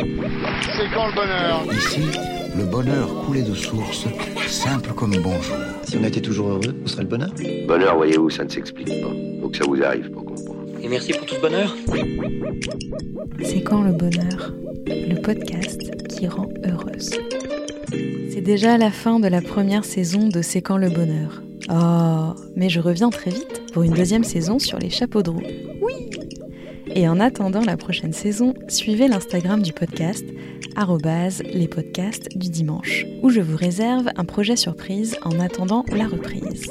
C'est quand le bonheur Ici, le bonheur coulait de source, simple comme bonjour. Si on était toujours heureux, où serait le bonheur Bonheur, voyez-vous, ça ne s'explique pas. Faut que ça vous arrive pour comprendre. Et merci pour tout ce bonheur. C'est quand le bonheur Le podcast qui rend heureuse. C'est déjà la fin de la première saison de C'est quand le bonheur. Oh, mais je reviens très vite pour une deuxième saison sur les chapeaux de roue. Oui Et en attendant la prochaine saison, suivez l'Instagram du podcast, les podcasts du dimanche, où je vous réserve un projet surprise en attendant la reprise.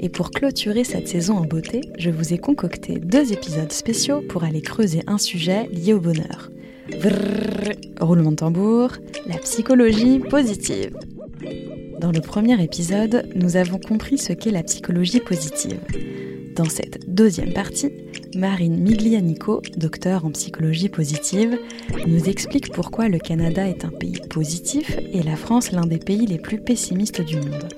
Et pour clôturer cette saison en beauté, je vous ai concocté deux épisodes spéciaux pour aller creuser un sujet lié au bonheur. Vrrr, roulement de tambour, la psychologie positive. Dans le premier épisode, nous avons compris ce qu'est la psychologie positive. Dans cette deuxième partie, Marine Miglianico, docteur en psychologie positive, nous explique pourquoi le Canada est un pays positif et la France l'un des pays les plus pessimistes du monde.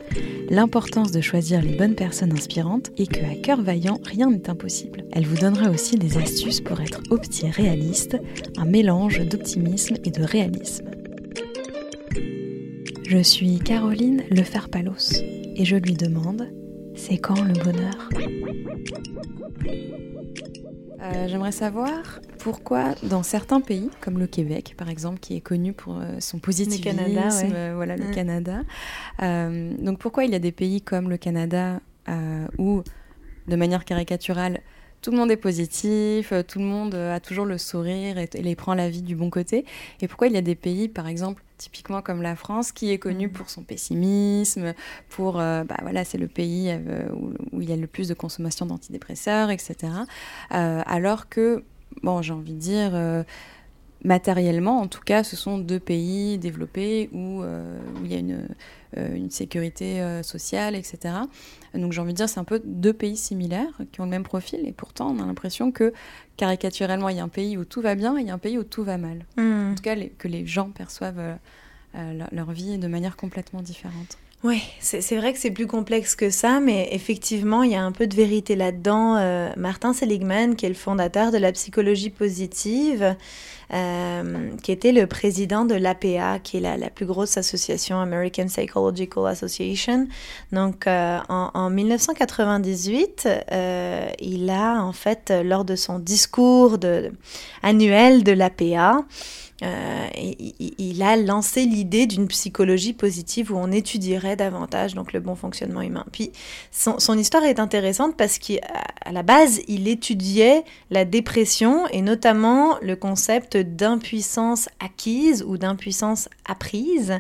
L'importance de choisir les bonnes personnes inspirantes et que à cœur vaillant, rien n'est impossible. Elle vous donnera aussi des astuces pour être opti réaliste, un mélange d'optimisme et de réalisme. Je suis Caroline Leferpalos et je lui demande c'est quand le bonheur? Euh, J'aimerais savoir pourquoi dans certains pays, comme le Québec par exemple, qui est connu pour euh, son positivisme, Canada, ouais. euh, voilà le Mm. Canada. euh, donc pourquoi il y a des pays comme le Canada où, de manière caricaturale, tout le monde est positif, euh, tout le monde euh, a toujours le sourire et, et les prend la vie du bon côté. Et pourquoi il y a des pays, par exemple, typiquement comme la France, qui est connu pour son pessimisme, pour, euh, bah voilà, c'est le pays euh, où, où il y a le plus de consommation d'antidépresseurs, etc. Euh, alors que, bon, j'ai envie de dire, matériellement, en tout cas, ce sont deux pays développés où, euh, où il y a une, euh, une sécurité euh, sociale, etc. Donc j'ai envie de dire, c'est un peu deux pays similaires qui ont le même profil, et pourtant on a l'impression que caricaturellement, il y a un pays où tout va bien et il y a un pays où tout va mal. Hmm. En tout cas, les- que les gens perçoivent euh, leur, leur vie de manière complètement différente. Oui, c'est vrai que c'est plus complexe que ça, mais effectivement, il y a un peu de vérité là-dedans. Euh, Martin Seligman, qui est le fondateur de la psychologie positive, euh, qui était le président de l'APA, qui est la, plus grosse association, American Psychological Association. Donc, euh, en, en 1998, euh, il a, en fait, lors de son discours de, annuel de l'APA, euh, il, a lancé l'idée d'une psychologie positive où on étudierait davantage donc le bon fonctionnement humain. Puis son, histoire est intéressante parce qu'à la base, il étudiait la dépression et notamment le concept d'impuissance acquise ou d'impuissance apprise.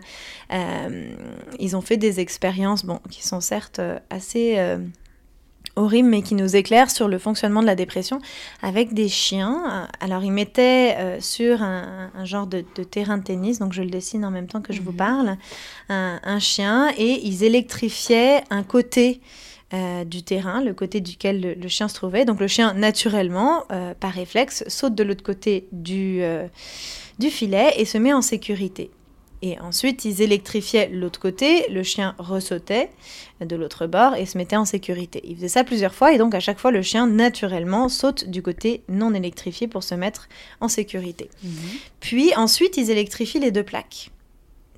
Euh, ils ont fait des expériences bon, qui sont certes euh, assez... horribles, mais qui nous éclairent sur le fonctionnement de la dépression avec des chiens. Alors, ils mettaient euh, sur un, un genre de, de terrain de tennis, donc je le dessine en même temps que je vous parle, un, un chien, et ils électrifiaient un côté euh, du terrain, le côté duquel le, le chien se trouvait. Donc, le chien, naturellement, euh, par réflexe, saute de l'autre côté du, du filet et se met en sécurité. Et ensuite, ils électrifiaient l'autre côté, le chien ressautait de l'autre bord et se mettait en sécurité. Ils faisaient ça plusieurs fois et donc à chaque fois, le chien naturellement saute du côté non électrifié pour se mettre en sécurité. Puis ensuite, ils électrifient les deux plaques.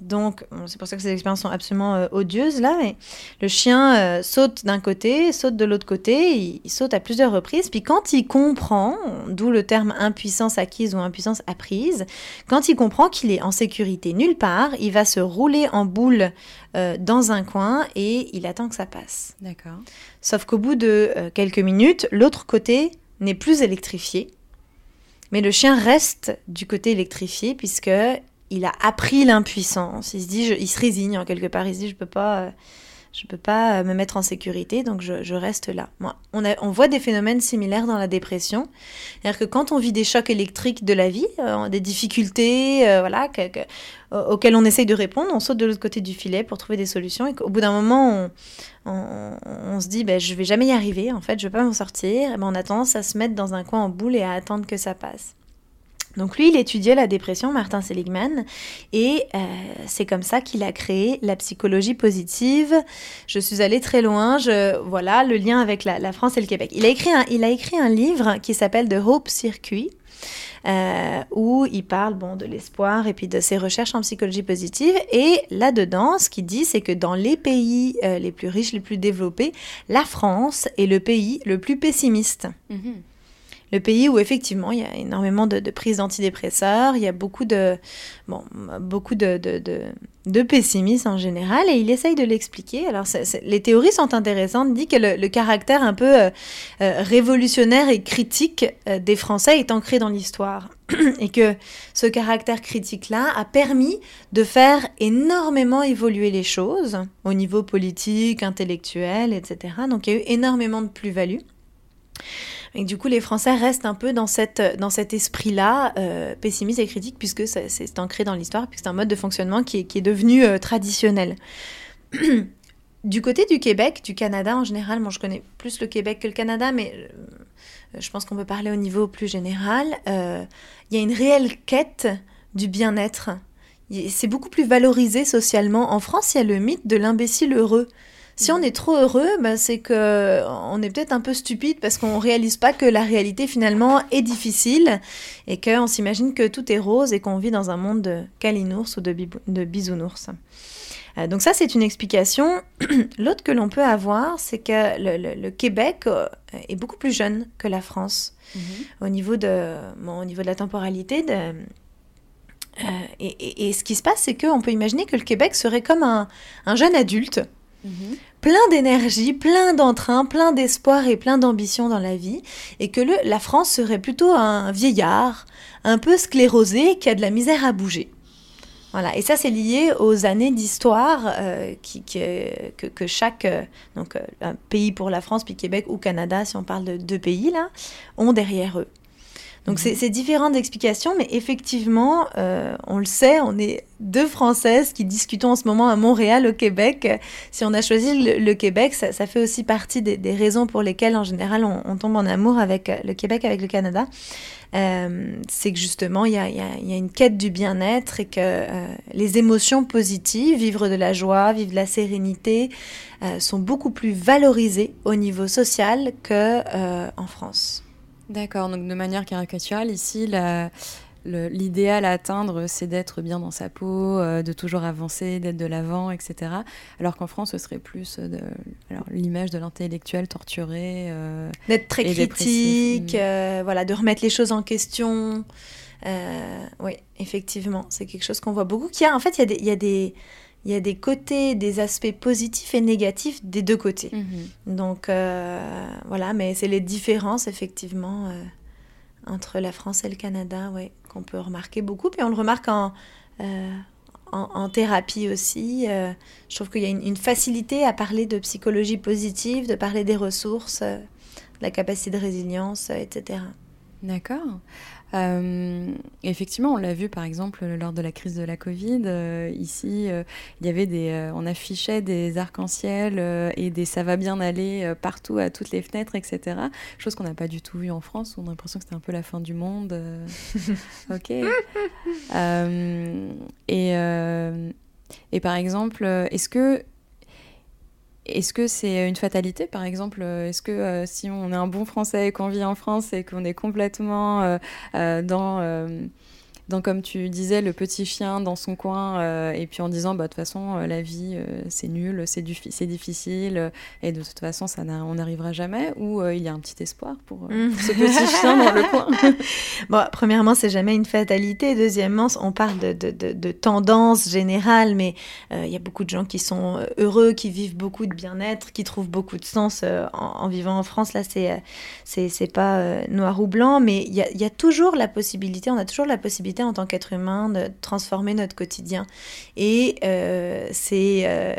Donc, bon, c'est pour ça que ces expériences sont absolument euh, odieuses là, mais le chien euh, saute d'un côté, saute de l'autre côté, il, il saute à plusieurs reprises, puis quand il comprend, d'où le terme impuissance acquise ou impuissance apprise, quand il comprend qu'il est en sécurité nulle part, il va se rouler en boule euh, dans un coin et il attend que ça passe. D'accord. Sauf qu'au bout de quelques minutes, l'autre côté n'est plus électrifié, mais le chien reste du côté électrifié puisque il a appris l'impuissance. Il se dit, il se résigne en quelque part. Il se dit, je peux pas, euh, je peux pas euh, me mettre en sécurité, donc je, reste là. On, on voit des phénomènes similaires dans la dépression. C'est-à-dire que quand on vit des chocs électriques de la vie, euh, des difficultés, voilà, que- que- au- auxquelles on essaye de répondre, on saute de l'autre côté du filet pour trouver des solutions. Et qu'au bout d'un moment, on se dit, ben, je vais jamais y arriver, en fait, je vais pas m'en sortir. Et ben, on a tendance à se mettre dans un coin en boule et à attendre que ça passe. Donc lui, il étudiait la dépression, Martin Seligman, et euh, c'est comme ça qu'il a créé la psychologie positive. Je suis allée très loin, voilà le lien avec la, France et le Québec. Il a écrit un, il a écrit un livre qui s'appelle The Hope Circuit. Euh, où il parle bon, de l'espoir et puis de ses recherches en psychologie positive. Et là-dedans, ce qu'il dit, c'est que dans les pays euh, les plus riches, les plus développés, la France est le pays le plus pessimiste. Mm-hmm le pays où effectivement il y a énormément de, prises d'antidépresseurs, il y a beaucoup de, bon, beaucoup de, de, pessimisme en général, et il essaye de l'expliquer. Alors les théories sont intéressantes, dit que le, caractère un peu euh, euh, révolutionnaire et critique euh, des Français est ancré dans l'histoire, et que ce caractère critique-là a permis de faire énormément évoluer les choses au niveau politique, intellectuel, etc. Donc il y a eu énormément de plus-value. Et du coup, les Français restent un peu dans, cet esprit-là, euh, pessimiste et critique, puisque c'est ancré dans l'histoire, puisque c'est un mode de fonctionnement qui est, qui est devenu euh, traditionnel. du côté du Québec, du Canada en général, moi je connais plus le Québec que le Canada, mais euh, je pense qu'on peut parler au niveau plus général, il y a une réelle quête du bien-être. C'est beaucoup plus valorisé socialement. En France, il y a le mythe de l'imbécile heureux. Si on est trop heureux, bah, c'est que on est peut-être un peu stupide parce qu'on réalise pas que la réalité finalement est difficile et qu'on s'imagine que tout est rose et qu'on vit dans un monde de calinours ou de, de bisounours. Euh, donc ça, c'est une explication. L'autre que l'on peut avoir, c'est que le, Québec euh, est beaucoup plus jeune que la France mhm. au, niveau de, au niveau de la temporalité. De, euh, et, ce qui se passe, c'est qu'on peut imaginer que le Québec serait comme un, un jeune adulte Plein d'énergie, plein d'entrain, plein d'espoir et plein d'ambition dans la vie, et que la France serait plutôt un vieillard, un peu sclérosé, qui a de la misère à bouger. Voilà, et ça c'est lié aux années d'histoire euh, qui, que, que, chaque euh, donc, euh, pays pour la France, puis Québec ou Canada, si on parle de deux pays là, ont derrière eux. Donc mhm. c'est différentes explications, mais effectivement, euh, on le sait, on est deux Françaises qui discutons en ce moment à Montréal, au Québec. Si on a choisi le, Québec, ça, fait aussi partie des, raisons pour lesquelles, en général, on, tombe en amour avec le Québec, avec le Canada. Euh, c'est que justement, il y a, une quête du bien-être et que euh, les émotions positives, vivre de la joie, vivre de la sérénité, sont beaucoup plus valorisées au niveau social qu'en France. D'accord, donc de manière caricaturale, ici, l'idéal à atteindre, c'est d'être bien dans sa peau, euh, de toujours avancer, d'être de l'avant, etc. Alors qu'en France, ce serait plus euh, l'image de l'intellectuel torturé. Euh, d'être très critique, voilà, de remettre les choses en question. oui, effectivement, c'est quelque chose qu'on voit beaucoup. A, en fait, il y a des il y a des côtés, des aspects positifs et négatifs des deux côtés. Mhm. Donc euh, voilà, mais c'est les différences effectivement euh, entre la France et le Canada, ouais, qu'on peut remarquer beaucoup. Puis on le remarque en, euh, en, thérapie aussi. je trouve qu'il y a une, une, facilité à parler de psychologie positive, de parler des ressources, de la capacité de résilience, etc. D'accord. Euh, effectivement, on l'a vu par exemple lors de la crise de la Covid. Euh, ici, euh, il y avait des, on affichait des arcs-en-ciel et des ça va bien aller partout à toutes les fenêtres, etc. Chose qu'on n'a pas du tout vu en France. Où on a l'impression que c'était un peu la fin du monde. ok. et, et par exemple, est-ce que est-ce que c'est une fatalité, par exemple Est-ce que euh, si on est un bon Français et qu'on vit en France et qu'on est complètement euh, euh, dans donc, comme tu disais, le petit chien dans son coin, euh, et puis en disant, bah, de toute façon, euh, la vie, euh, c'est nul, c'est difficile, et de toute façon, ça on n'arrivera jamais, ou il y a un petit espoir pour, mm. ce petit chien dans le coin? Bon, premièrement, c'est jamais une fatalité. Deuxièmement, on parle de, de, de, tendance générale, mais il y a beaucoup de gens qui sont heureux, qui vivent beaucoup de bien-être, qui trouvent beaucoup de sens en, vivant en France. Là, c'est c'est pas noir ou blanc, mais il y a, y a toujours la possibilité, on a toujours la possibilité en tant qu'être humain de transformer notre quotidien. Et euh, c'est... Euh,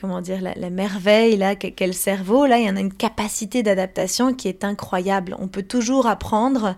comment dire, la, merveille là qu'est le cerveau. Là, il y en a une capacité d'adaptation qui est incroyable. On peut toujours apprendre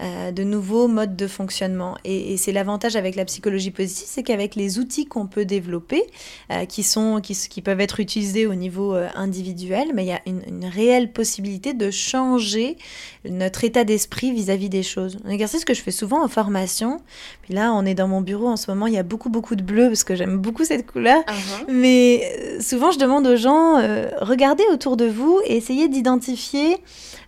euh, de nouveaux modes de fonctionnement. Et, c'est l'avantage avec la psychologie positive, c'est qu'avec les outils qu'on peut développer, euh, qui, sont, qui, qui, peuvent être utilisés au niveau euh, individuel, mais il y a une, une, réelle possibilité de changer notre état d'esprit vis-à-vis des choses. Un exercice que je fais souvent en formation, puis là on est dans mon bureau en ce moment, il y a beaucoup beaucoup de bleu parce que j'aime beaucoup cette couleur, uh-huh. mais souvent je demande aux gens, regardez autour de vous et essayez d'identifier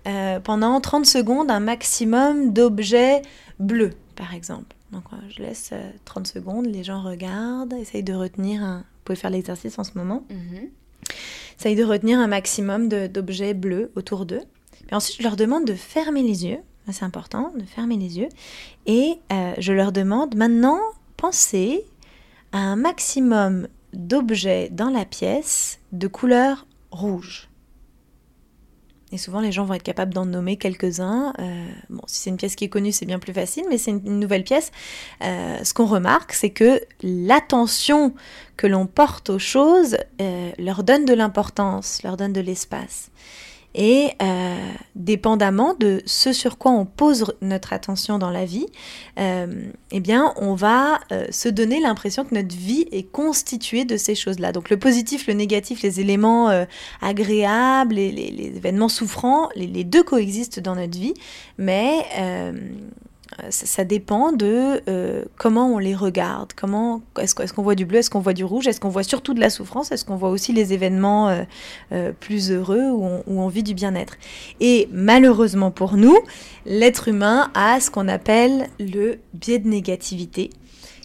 euh, pendant 30 secondes un maximum d'objets bleus, par exemple. Donc je laisse 30 euh, secondes, les gens regardent, essayent de retenir un... Vous pouvez faire l'exercice en ce moment. Mm Essayent de retenir un maximum d'objets bleus autour d'eux. Et ensuite, je leur demande de fermer les yeux. C'est important, de fermer les yeux. Et euh, je leur demande maintenant, pensez à un maximum d'objets dans la pièce de couleur rouge. Et souvent, les gens vont être capables d'en nommer quelques-uns. Euh, bon, si c'est une pièce qui est connue, c'est bien plus facile, mais c'est une, nouvelle pièce. Euh, ce qu'on remarque, c'est que l'attention que l'on porte aux choses euh, leur donne de l'importance, leur donne de l'espace. Et euh, dépendamment de ce sur quoi on pose notre attention dans la vie, euh, eh bien, on va euh, se donner l'impression que notre vie est constituée de ces choses-là. Donc le positif, le négatif, les éléments agréables, les, les, événements souffrants, les, les, deux coexistent dans notre vie, mais euh, ça, dépend de euh, comment on les regarde. Comment est-ce, qu'on voit du bleu, est-ce qu'on voit du rouge, est-ce qu'on voit surtout de la souffrance, est-ce qu'on voit aussi les événements euh, plus heureux où on, vit du bien-être. Et malheureusement pour nous, l'être humain a ce qu'on appelle le biais de négativité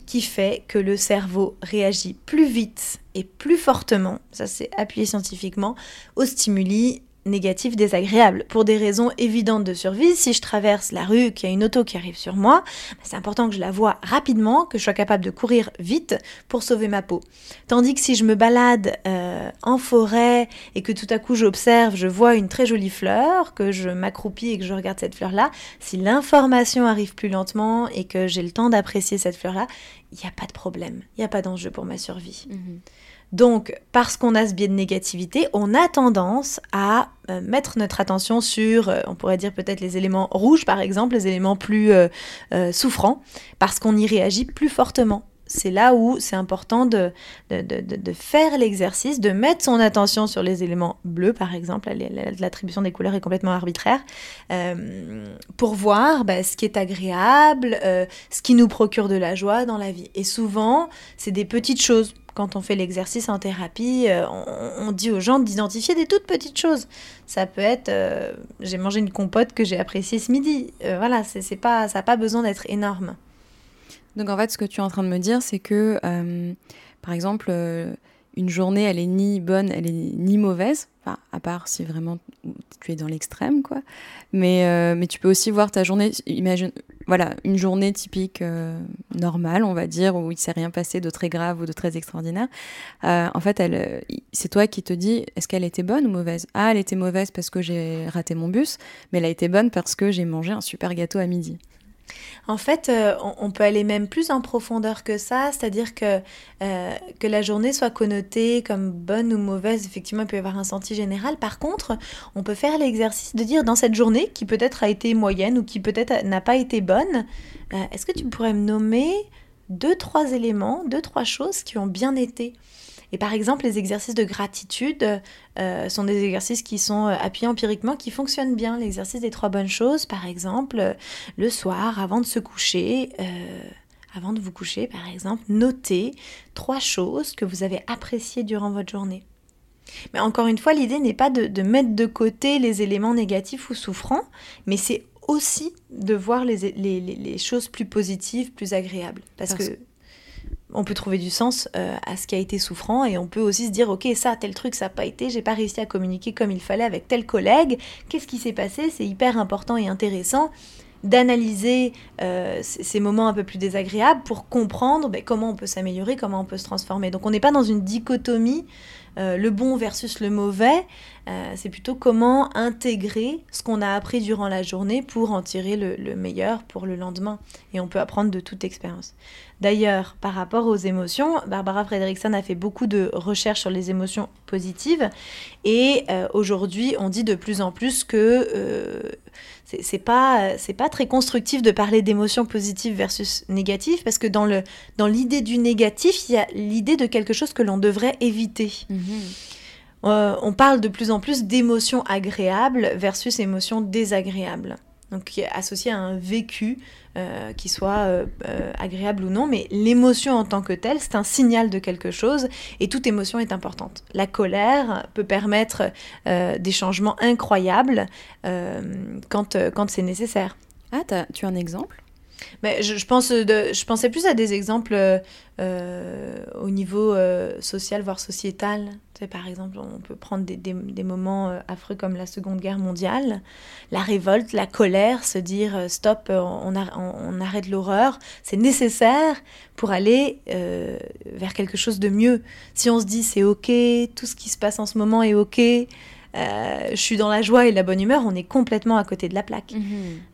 qui fait que le cerveau réagit plus vite et plus fortement, ça c'est appuyé scientifiquement, aux stimuli négatif, désagréable. Pour des raisons évidentes de survie, si je traverse la rue, qu'il y a une auto qui arrive sur moi, bah, c'est important que je la vois rapidement, que je sois capable de courir vite pour sauver ma peau. Tandis que si je me balade euh, en forêt et que tout à coup j'observe, je vois une très jolie fleur, que je m'accroupis et que je regarde cette fleur-là, si l'information arrive plus lentement et que j'ai le temps d'apprécier cette fleur-là, il n'y a pas de problème, il n'y a pas d'enjeu pour ma survie. Mhm. Donc, parce qu'on a ce biais de négativité, on a tendance à euh, mettre notre attention sur, euh, on pourrait dire peut-être les éléments rouges par exemple, les éléments plus euh, souffrants, parce qu'on y réagit plus fortement c'est là où c'est important de, de, faire l'exercice, de mettre son attention sur les éléments bleus, par exemple. L'attribution des couleurs est complètement arbitraire, euh, pour voir bah, ce qui est agréable, euh, ce qui nous procure de la joie dans la vie. Et souvent, c'est des petites choses. Quand on fait l'exercice en thérapie, euh, on, dit aux gens d'identifier des toutes petites choses. Ça peut être, j'ai mangé une compote que j'ai appréciée ce midi. voilà, c'est pas, ça n'a pas besoin d'être énorme. Donc en fait, ce que tu es en train de me dire, c'est que, euh, par exemple, euh, une journée, elle est ni bonne, elle est ni mauvaise, enfin, à part si vraiment tu es dans l'extrême, quoi. Mais, euh, mais tu peux aussi voir ta journée, imagine, voilà, une journée typique normale, on va dire, où il ne s'est rien passé de très grave ou de très extraordinaire. en fait, elle, c'est toi qui te dis, est-ce qu'elle était bonne ou mauvaise? Ah, elle était mauvaise parce que j'ai raté mon bus, mais elle a été bonne parce que j'ai mangé un super gâteau à midi. En fait, euh, on, peut aller même plus en profondeur que ça, c'est-à-dire que, euh, que la journée soit connotée comme bonne ou mauvaise, effectivement, il peut y avoir un senti général. Par contre, on peut faire l'exercice de dire dans cette journée, qui peut-être a été moyenne ou qui peut-être n'a pas été bonne, euh, est-ce que tu pourrais me nommer deux, trois éléments, deux, trois choses qui ont bien été? Et par exemple, les exercices de gratitude euh, sont des exercices qui sont euh, appuyés empiriquement, qui fonctionnent bien. L'exercice des trois bonnes choses, par exemple, euh, le soir, avant de se coucher, avant de vous coucher, par exemple, notez trois choses que vous avez appréciées durant votre journée. Mais encore une fois, l'idée n'est pas de, mettre de côté les éléments négatifs ou souffrants, mais c'est aussi de voir les, les, choses plus positives, plus agréables. Parce, Parce que on peut trouver du sens euh, à ce qui a été souffrant et on peut aussi se dire ok ça tel truc ça n'a pas été j'ai pas réussi à communiquer comme il fallait avec tel collègue. Qu'est-ce qui s'est passé? C'est hyper important et intéressant d'analyser euh, ces moments un peu plus désagréables pour comprendre ben, comment on peut s'améliorer comment on peut se transformer. Donc on n'est pas dans une dichotomie euh, le bon versus le mauvais Euh, c'est plutôt comment intégrer ce qu'on a appris durant la journée pour en tirer le, meilleur pour le lendemain. Et on peut apprendre de toute expérience. D'ailleurs, par rapport aux émotions, Barbara Fredrickson a fait beaucoup de recherches sur les émotions positives. Et euh, aujourd'hui, on dit de plus en plus que euh, c'est pas pas très constructif de parler d'émotions positives versus négatives parce que dans le dans l'idée du négatif, il y a l'idée de quelque chose que l'on devrait éviter. Mm-hmm. Euh, on parle de plus en plus d'émotions agréables versus émotions désagréables. Donc qui est associé à un vécu, euh, qui soit euh, agréable ou non, mais l'émotion en tant que telle, c'est un signal de quelque chose et toute émotion est importante. La colère peut permettre des changements incroyables quand, quand c'est nécessaire. Ah, tu as un exemple? Mais je, pense de, je pensais plus à des exemples euh, au niveau euh, social, voire sociétal. Par exemple, on peut prendre des, des, des, moments euh, affreux comme la Seconde Guerre mondiale, la révolte, la colère, se dire stop, on, on, arrête l'horreur. C'est nécessaire pour aller vers quelque chose de mieux. Si on se dit c'est ok, tout ce qui se passe en ce moment est ok, euh, je suis dans la joie et la bonne humeur, on est complètement à côté de la plaque. Mhm.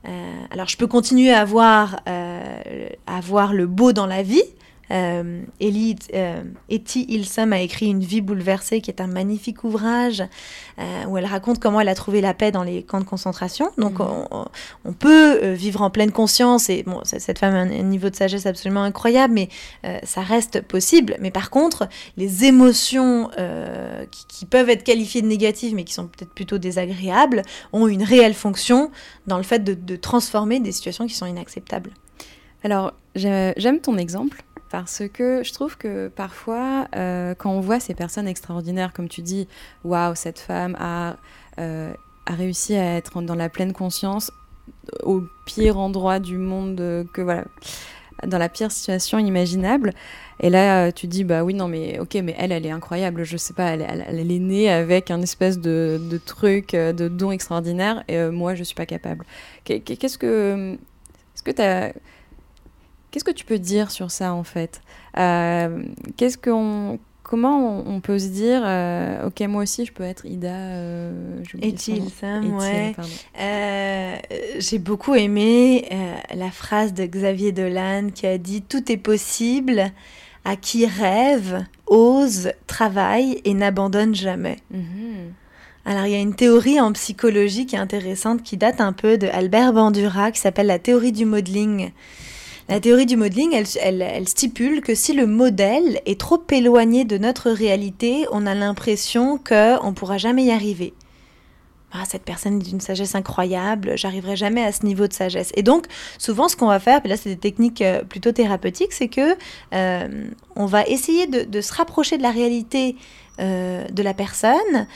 Euh, alors je peux continuer à voir, euh, à voir le beau dans la vie, euh, Ellie, euh, Etty Ilsam a écrit Une vie bouleversée, qui est un magnifique ouvrage euh, où elle raconte comment elle a trouvé la paix dans les camps de concentration. Donc, mhm. on, peut euh, vivre en pleine conscience. Et bon, cette femme a un, niveau de sagesse absolument incroyable, mais ça reste possible. Mais par contre, les émotions qui, peuvent être qualifiées de négatives, mais qui sont peut-être plutôt désagréables, ont une réelle fonction dans le fait de transformer des situations qui sont inacceptables. Alors, j'aime ton exemple parce que je trouve que parfois, euh, quand on voit ces personnes extraordinaires, comme tu dis, waouh, cette femme a, euh, réussi à être dans la pleine conscience au pire endroit du monde, que voilà, dans la pire situation imaginable. Et là, tu dis, bah oui, non, mais ok, mais elle, elle est incroyable. Je sais pas, elle, est née avec un espèce de, truc, de don extraordinaire, et euh, moi, je suis pas capable. Qu'est-ce que. Est-ce que tu as Qu'est-ce que tu peux dire sur ça en fait? Euh, Qu'est-ce qu'on comment on, peut se dire euh, ok moi aussi je peux être Ida euh, Sam ouais. euh, j'ai beaucoup aimé la phrase de Xavier Dolan qui a dit tout est possible. À qui rêve ose travaille et n'abandonne jamais. Mhm. Alors, il y a une théorie en psychologie qui est intéressante qui date un peu de Albert Bandura qui s'appelle la théorie du modeling. La théorie du modeling, elle, stipule que si le modèle est trop éloigné de notre réalité, on a l'impression qu'on ne pourra jamais y arriver. Ah, cette personne est d'une sagesse incroyable, j'arriverai jamais à ce niveau de sagesse. Et donc, souvent, ce qu'on va faire, puis là, c'est des techniques euh, plutôt thérapeutiques, c'est que euh, on va essayer de, se rapprocher de la réalité euh, de la personne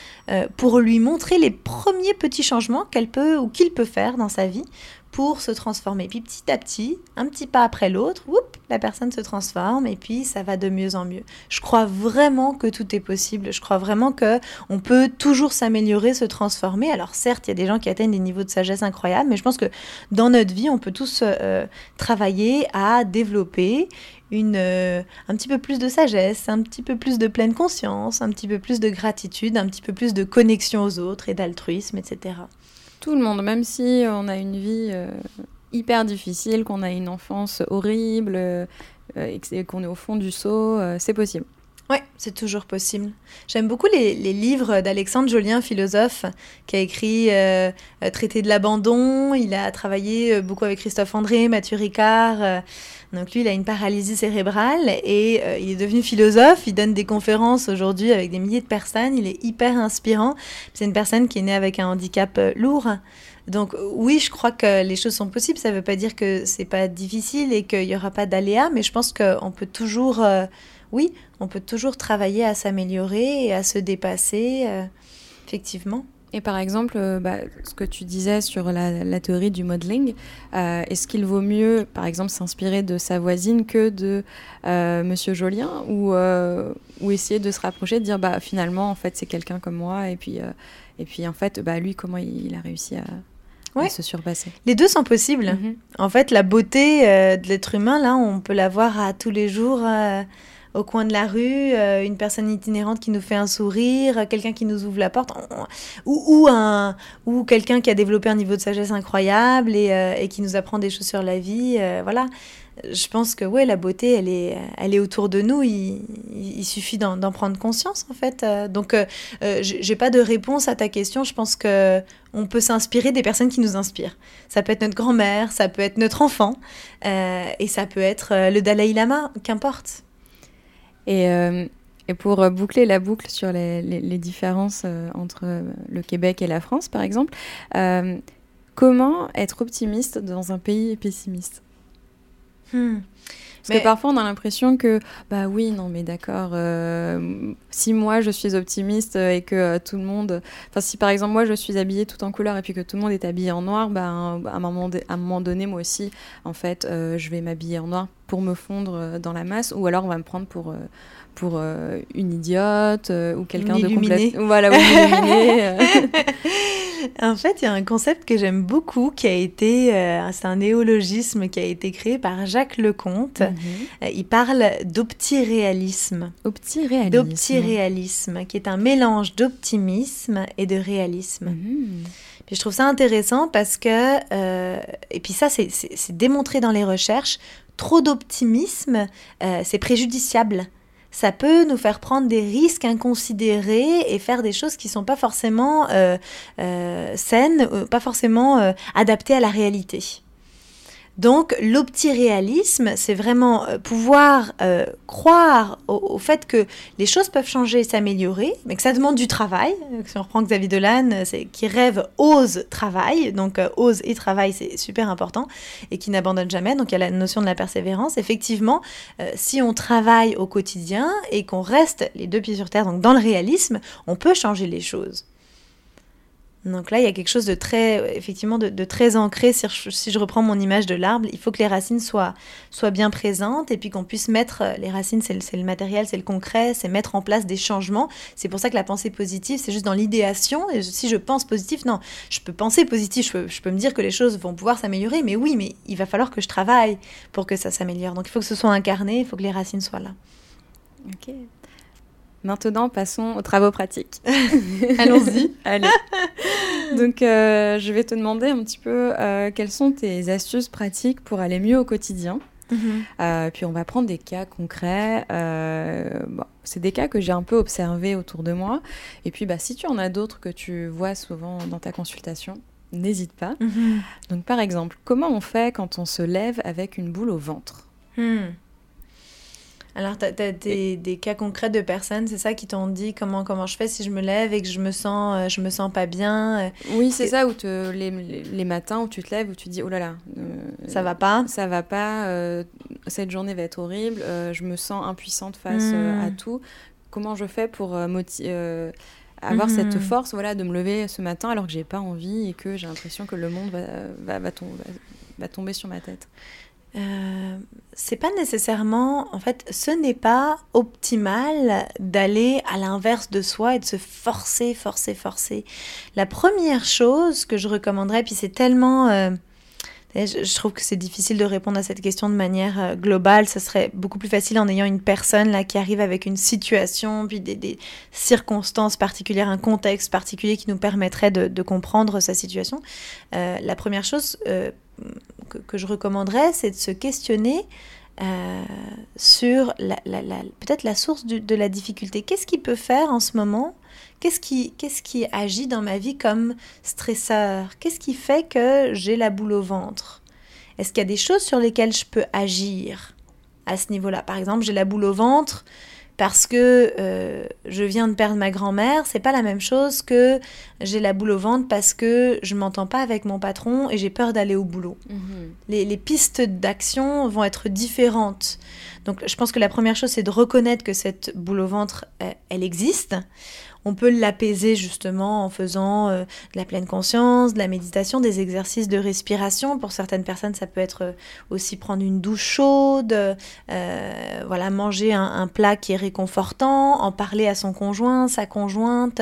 pour lui montrer les premiers petits changements qu'elle peut ou qu'il peut faire dans sa vie pour se transformer. Puis petit à petit, un petit pas après l'autre, la personne se transforme et puis ça va de mieux en mieux. Je crois vraiment que tout est possible. Je crois vraiment que on peut toujours s'améliorer, se transformer. Alors certes, il y a des gens qui atteignent des niveaux de sagesse incroyables, mais je pense que dans notre vie, on peut tous euh, travailler à développer une, euh, un petit peu plus de sagesse, un petit peu plus de pleine conscience, un petit peu plus de gratitude, un petit peu plus de connexion aux autres et d'altruisme, etc. Tout le monde, même si on a une vie euh, hyper difficile, qu'on a une enfance horrible, euh, et qu'on est au fond du seau, c'est possible. Oui, c'est toujours possible. J'aime beaucoup les, livres d'Alexandre Jolien, philosophe, qui a écrit Traité de l'abandon. Il a travaillé beaucoup avec Christophe André, Mathieu Ricard. Donc lui, il a une paralysie cérébrale et il est devenu philosophe. Il donne des conférences aujourd'hui avec des milliers de personnes. Il est hyper inspirant. C'est une personne qui est née avec un handicap lourd. Donc oui, je crois que les choses sont possibles. Ça ne veut pas dire que c'est pas difficile et qu'il n'y aura pas d'aléas, mais je pense qu'on peut toujours, euh, oui, on peut toujours travailler à s'améliorer et à se dépasser, euh, effectivement. Et par exemple, euh, bah, ce que tu disais sur la, théorie du modeling, est-ce qu'il vaut mieux, par exemple, s'inspirer de sa voisine que de Monsieur Jolien ou, ou essayer de se rapprocher, de dire bah finalement en fait c'est quelqu'un comme moi et puis et puis en fait bah lui comment il a réussi à ouais. se surpasser? Les deux sont possibles. Mhm. En fait, la beauté euh, de l'être humain, là, on peut la voir à tous les jours. Euh, au coin de la rue, euh, une personne itinérante qui nous fait un sourire, quelqu'un qui nous ouvre la porte, ou, ou, ou quelqu'un qui a développé un niveau de sagesse incroyable et, euh, qui nous apprend des choses sur la vie. voilà je pense que ouais, la beauté, elle est, elle est autour de nous. Il, suffit d'en prendre conscience, en fait. Euh, donc, euh, euh, j'ai pas de réponse à ta question. Je pense que on peut s'inspirer des personnes qui nous inspirent. Ça peut être notre grand-mère, ça peut être notre enfant, et ça peut être le Dalai Lama, qu'importe. Et, et, pour boucler la boucle sur les, les, différences entre le Québec et la France, par exemple, comment être optimiste dans un pays pessimiste? Hmm. Parce que parfois on a l'impression que, bah oui, non mais d'accord, euh, si moi je suis optimiste et que euh, tout le monde, enfin si par exemple moi je suis habillée tout en couleur et puis que tout le monde est habillé en noir, bah, à, un moment, à un moment donné moi aussi, en fait, euh, je vais m'habiller en noir pour me fondre dans la masse ou alors on va me prendre pour pour une idiote ou quelqu'un de complètement voilà ou En fait, il y a un concept que j'aime beaucoup qui a été, euh, c'est un néologisme qui a été créé par Jacques Lecomte. Mhm. Euh, il parle d'optiréalisme. Optiréalisme. D'optiréalisme, qui est un mélange d'optimisme et de réalisme. Mhm. Puis je trouve ça intéressant parce que, euh, et puis ça, c'est démontré dans les recherches, trop d'optimisme, c'est préjudiciable ça peut nous faire prendre des risques inconsidérés et faire des choses qui sont pas forcément euh, euh, saines, euh, pas forcément adaptées à la réalité. Donc l'optiréalisme, c'est vraiment euh, pouvoir euh, croire au, fait que les choses peuvent changer et s'améliorer, mais que ça demande du travail. Si on reprend Xavier Dolan, c'est qui rêve, ose, travaille. Donc euh, ose et travail, c'est super important et qui n'abandonne jamais. Donc il y a la notion de la persévérance. Effectivement, si on travaille au quotidien et qu'on reste les deux pieds sur terre, donc dans le réalisme, on peut changer les choses. Donc là, il y a quelque chose de très, effectivement, de, très ancré. Si je, reprends mon image de l'arbre, il faut que les racines soient, soient bien présentes et puis qu'on puisse mettre, les racines, c'est le, le, matériel, c'est le concret, c'est mettre en place des changements. C'est pour ça que la pensée positive, c'est juste dans l'idéation. Si je pense positif, non, je peux penser positif, je peux, je peux me dire que les choses vont pouvoir s'améliorer, mais oui, mais il va falloir que je travaille pour que ça s'améliore. Donc il faut que ce soit incarné, il faut que les racines soient là. Ok. Maintenant, passons aux travaux pratiques. Allons-y. Allez. Donc, euh, je vais te demander un petit peu euh, quelles sont tes astuces pratiques pour aller mieux au quotidien. Mhm. Euh, puis on va prendre des cas concrets. Bon, c'est des cas que j'ai un peu observés autour de moi. Et puis, bah, si tu en as d'autres que tu vois souvent dans ta consultation, n'hésite pas. Mhm. Donc, par exemple, comment on fait quand on se lève avec une boule au ventre? Hmm. Alors, tu as, des, cas concrets de personnes, c'est ça, qui t'ont dit comment, comment je fais si je me lève et que je me sens, euh, je me sens pas bien euh, Oui, c'est ça, où te, les, les, matins où tu te lèves, où tu dis, oh là là. Euh, ça va pas Ça va pas, cette journée va être horrible, je me sens impuissante face à hmm. tout. Comment je fais pour avoir cette hmm. force voilà, de me lever ce matin alors que j'ai pas envie et que j'ai l'impression que le monde va, va, va, va tomber sur ma tête? Euh, c'est pas nécessairement, en fait, ce n'est pas optimal d'aller à l'inverse de soi et de se forcer, forcer, forcer. La première chose que je recommanderais, puis c'est tellement, euh, je, trouve que c'est difficile de répondre à cette question de manière euh, globale. Ça serait beaucoup plus facile en ayant une personne là qui arrive avec une situation, puis des, circonstances particulières, un contexte particulier qui nous permettrait de, comprendre sa situation. la première chose que, je recommanderais, c'est de se questionner euh, sur la, peut-être la source de la difficulté. Qu'est-ce qui peut faire en ce moment? Qu'est-ce qui, qu'est-ce qui agit dans ma vie comme stresseur? Qu'est-ce qui fait que j'ai la boule au ventre? Est-ce qu'il y a des choses sur lesquelles je peux agir à ce niveau-là? Par exemple, j'ai la boule au ventre, parce que euh, je viens de perdre ma grand-mère, c'est pas la même chose que j'ai la boule au ventre parce que je m'entends pas avec mon patron et j'ai peur d'aller au boulot. Mhm. Les, pistes d'action vont être différentes. Donc je pense que la première chose c'est de reconnaître que cette boule au ventre, elle existe on peut l'apaiser justement en faisant euh, de la pleine conscience, de la méditation, des exercices de respiration. Pour certaines personnes, ça peut être euh, aussi prendre une douche chaude, euh, voilà, manger un, plat qui est réconfortant, en parler à son conjoint, sa conjointe.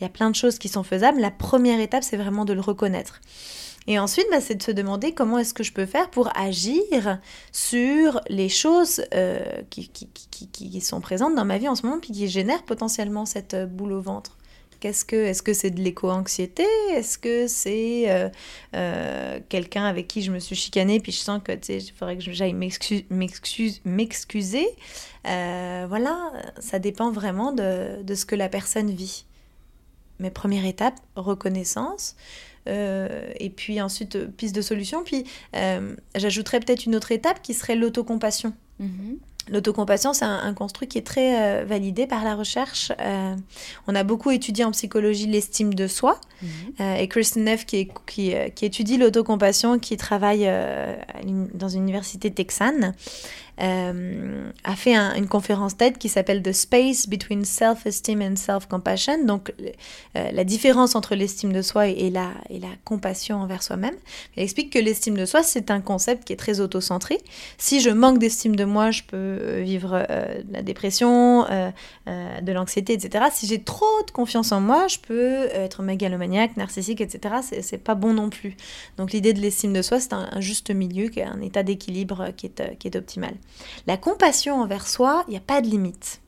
Il y a plein de choses qui sont faisables. La première étape, c'est vraiment de le reconnaître. Et ensuite, bah, c'est de se demander comment est-ce que je peux faire pour agir sur les choses euh, qui, sont présentes dans ma vie en ce moment, puis qui génèrent potentiellement cette euh, boule au ventre. Qu'est-ce que, est-ce que c'est de l'éco-anxiété? Est-ce que c'est euh, quelqu'un avec qui je me suis chicanée puis je sens que il faudrait que j'aille m'excuser euh, Voilà, ça dépend vraiment de, de, ce que la personne vit. Mais première étape, reconnaissance. Et puis ensuite, piste de solution. Puis j'ajouterais peut-être une autre étape qui serait l'autocompassion. Mm L'autocompassion, c'est un, construit qui est très euh, validé par la recherche. Euh, on a beaucoup étudié en psychologie l'estime de soi. Mhm. Euh, et Kristen Neff, qui, qui, qui étudie l'autocompassion, qui travaille dans une université texane, euh, a fait une conférence TED qui s'appelle The Space Between Self-Esteem and Self-Compassion, donc euh, la différence entre l'estime de soi et la, et la compassion envers soi-même. Elle explique que l'estime de soi, c'est un concept qui est très auto-centré. Si je manque d'estime de moi, je peux euh, vivre la dépression, de l'anxiété, etc. Si j'ai trop de confiance en moi, je peux être mégalomaniaque, narcissique, etc. C'est pas bon non plus. Donc l'idée de l'estime de soi, c'est un, juste milieu, un état d'équilibre qui est, qui est optimal. La compassion envers soi, il n'y a pas de limite.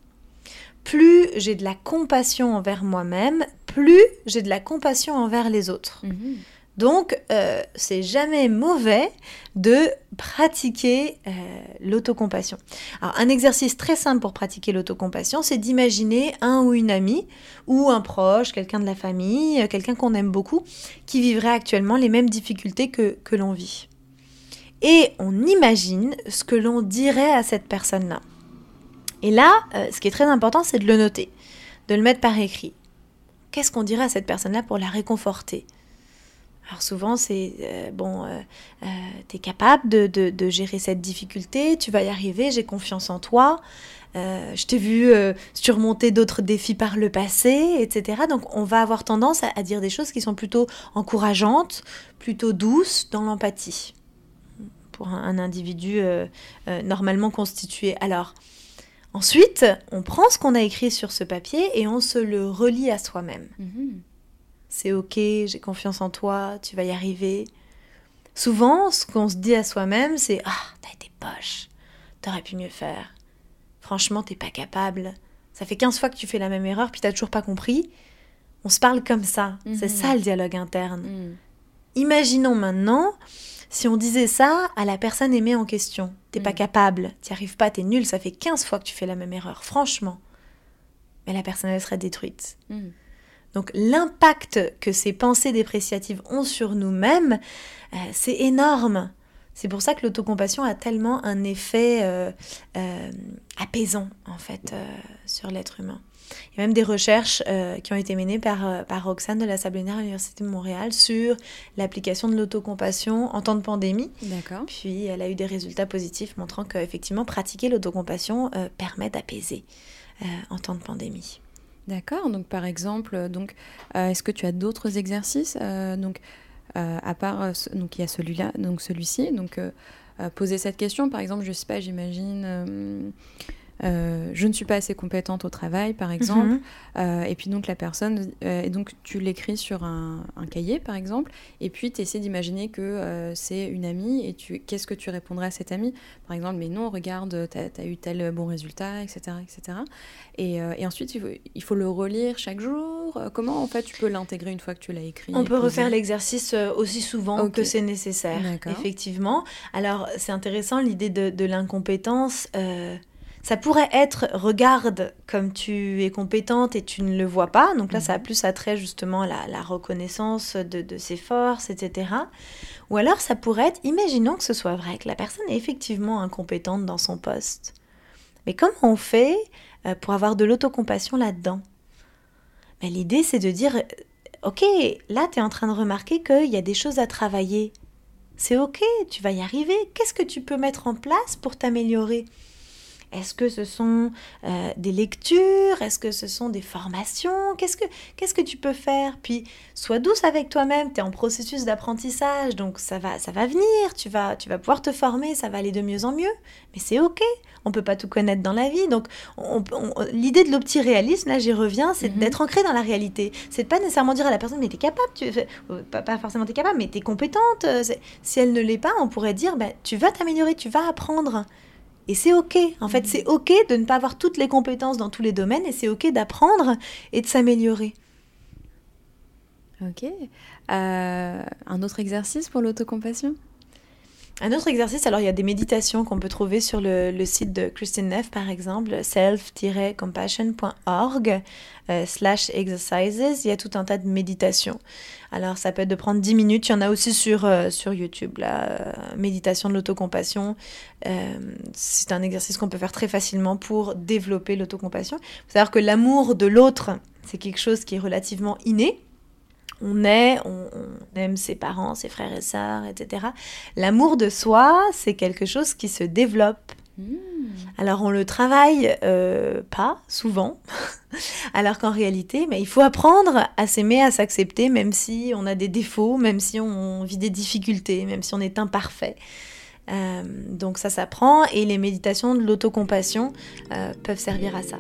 Plus j'ai de la compassion envers moi-même, plus j'ai de la compassion envers les autres. Mhm. Donc, euh, c'est jamais mauvais de pratiquer euh, l'autocompassion. Alors, un exercice très simple pour pratiquer l'autocompassion, c'est d'imaginer un ou une amie, ou un proche, quelqu'un de la famille, quelqu'un qu'on aime beaucoup, qui vivrait actuellement les mêmes difficultés que l'on vit et on imagine ce que l'on dirait à cette personne-là. Et là, euh, ce qui est très important, c'est de le noter, de le mettre par écrit. Qu'est-ce qu'on dirait à cette personne-là pour la réconforter? Alors souvent, c'est euh, bon, euh, tu es capable de, gérer cette difficulté, tu vas y arriver, j'ai confiance en toi, je t'ai vu surmonter d'autres défis par le passé, etc. Donc on va avoir tendance à dire des choses qui sont plutôt encourageantes, plutôt douces, dans l'empathie pour un, individu euh, euh, normalement constitué. Alors, ensuite, on prend ce qu'on a écrit sur ce papier et on se le relie à soi-même. Mhm. C'est ok, j'ai confiance en toi, tu vas y arriver. Souvent, ce qu'on se dit à soi-même, c'est Ah, t'as été poche, t'aurais pu mieux faire. Franchement, t'es pas capable. Ça fait 15 fois que tu fais la même erreur, puis t'as toujours pas compris. On se parle comme ça. C'est mhm. ça le dialogue interne. Mhm. Imaginons maintenant si on disait ça à la personne aimée en question, t'es pas mm. capable, t'y arrives pas, t'es nul, ça fait 15 fois que tu fais la même erreur, franchement. Mais la personne, elle serait détruite. Mm. Donc l'impact que ces pensées dépréciatives ont sur nous-mêmes, euh, c'est énorme. C'est pour ça que l'autocompassion a tellement un effet euh, euh, apaisant, en fait, sur l'être humain. Il y a même des recherches euh, qui ont été menées par, euh, par Roxane de la Sablonnière à l'Université de Montréal sur l'application de l'autocompassion en temps de pandémie. D'accord. Puis elle a eu des résultats positifs montrant qu'effectivement, pratiquer l'autocompassion euh, permet d'apaiser en temps de pandémie. D'accord. Donc par exemple, donc est-ce que tu as d'autres exercices donc à part donc il y a celui-là, donc celui-ci, donc poser cette question par exemple, je sais pas, j'imagine euh, je ne suis pas assez compétente au travail, par exemple. Mhm. Euh, et puis donc la personne, euh, et donc tu l'écris sur un, cahier, par exemple, et puis tu essaies d'imaginer que c'est une amie, et tu, qu'est-ce que tu répondrais à cette amie? Par exemple, mais non, regarde, tu as, eu tel bon résultat, etc. etc. Et, et ensuite, il faut, le relire chaque jour. Comment en fait tu peux l'intégrer une fois que tu l'as écrit On peut refaire l'exercice aussi souvent que c'est nécessaire, effectivement. Alors c'est intéressant l'idée de, de l'incompétence. Ça pourrait être regarde comme tu es compétente et tu ne le vois pas. Donc là, ça a mhm. plus attrait justement la, la reconnaissance de, de, ses forces, etc. Ou alors, ça pourrait être imaginons que ce soit vrai, que la personne est effectivement incompétente dans son poste. Mais comment on fait euh, pour avoir de l'autocompassion là-dedans? Ben, L'idée, c'est de dire Ok, là, tu es en train de remarquer qu'il y a des choses à travailler. C'est ok, tu vas y arriver. Qu'est-ce que tu peux mettre en place pour t'améliorer? Est-ce que ce sont euh, des lectures? Est-ce que ce sont des formations? Qu'est-ce que qu'est-ce que tu peux faire? Puis sois douce avec toi-même. Tu es en processus d'apprentissage, donc ça va ça va venir. Tu vas tu vas pouvoir te former, ça va aller de mieux en mieux. Mais c'est ok. On peut pas tout connaître dans la vie. Donc l'idée de l'opti-réalisme, là j'y reviens, c'est mhm. d'être ancré dans la réalité. C'est de pas nécessairement dire à la personne mais t'es capable, tu pas, pas forcément t'es capable, mais t'es compétente. Euh, si elle ne l'est pas, on pourrait dire bah, tu vas t'améliorer, tu vas apprendre. Et c'est OK. En fait, mhm. c'est OK de ne pas avoir toutes les compétences dans tous les domaines et c'est OK d'apprendre et de s'améliorer. Ok. Euh, un autre exercice pour l'autocompassion? Un autre exercice, alors il y a des méditations qu'on peut trouver sur le, site de Christine Neff, par exemple, self-compassion.org euh, slash exercises. Il y a tout un tas de méditations. Alors ça peut être de prendre 10 minutes. Il y en a aussi sur, euh, sur YouTube, la euh, méditation de l'autocompassion. c'est un exercice qu'on peut faire très facilement pour développer l'autocompassion. Il faut savoir que l'amour de l'autre, c'est quelque chose qui est relativement inné on est, on, aime ses parents, ses frères et sœurs, etc. L'amour de soi, c'est quelque chose qui se développe. Hmm. Alors on le travaille euh, pas souvent, alors qu'en réalité, mais il faut apprendre à s'aimer, à s'accepter, même si on a des défauts, même si on vit des difficultés, même si on est imparfait. Euh, donc ça s'apprend et les méditations de l'autocompassion euh, peuvent servir à ça.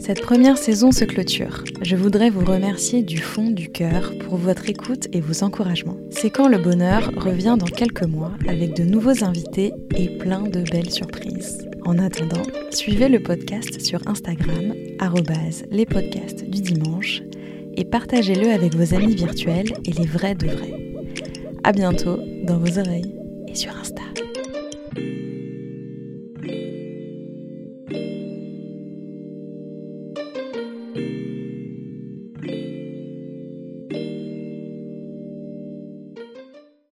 Cette première saison se clôture. Je voudrais vous remercier du fond du cœur pour votre écoute et vos encouragements. C'est quand le bonheur revient dans quelques mois avec de nouveaux invités et plein de belles surprises. En attendant, suivez le podcast sur Instagram, les podcasts du dimanche, et partagez-le avec vos amis virtuels et les vrais de vrais. À bientôt dans vos oreilles et sur Insta.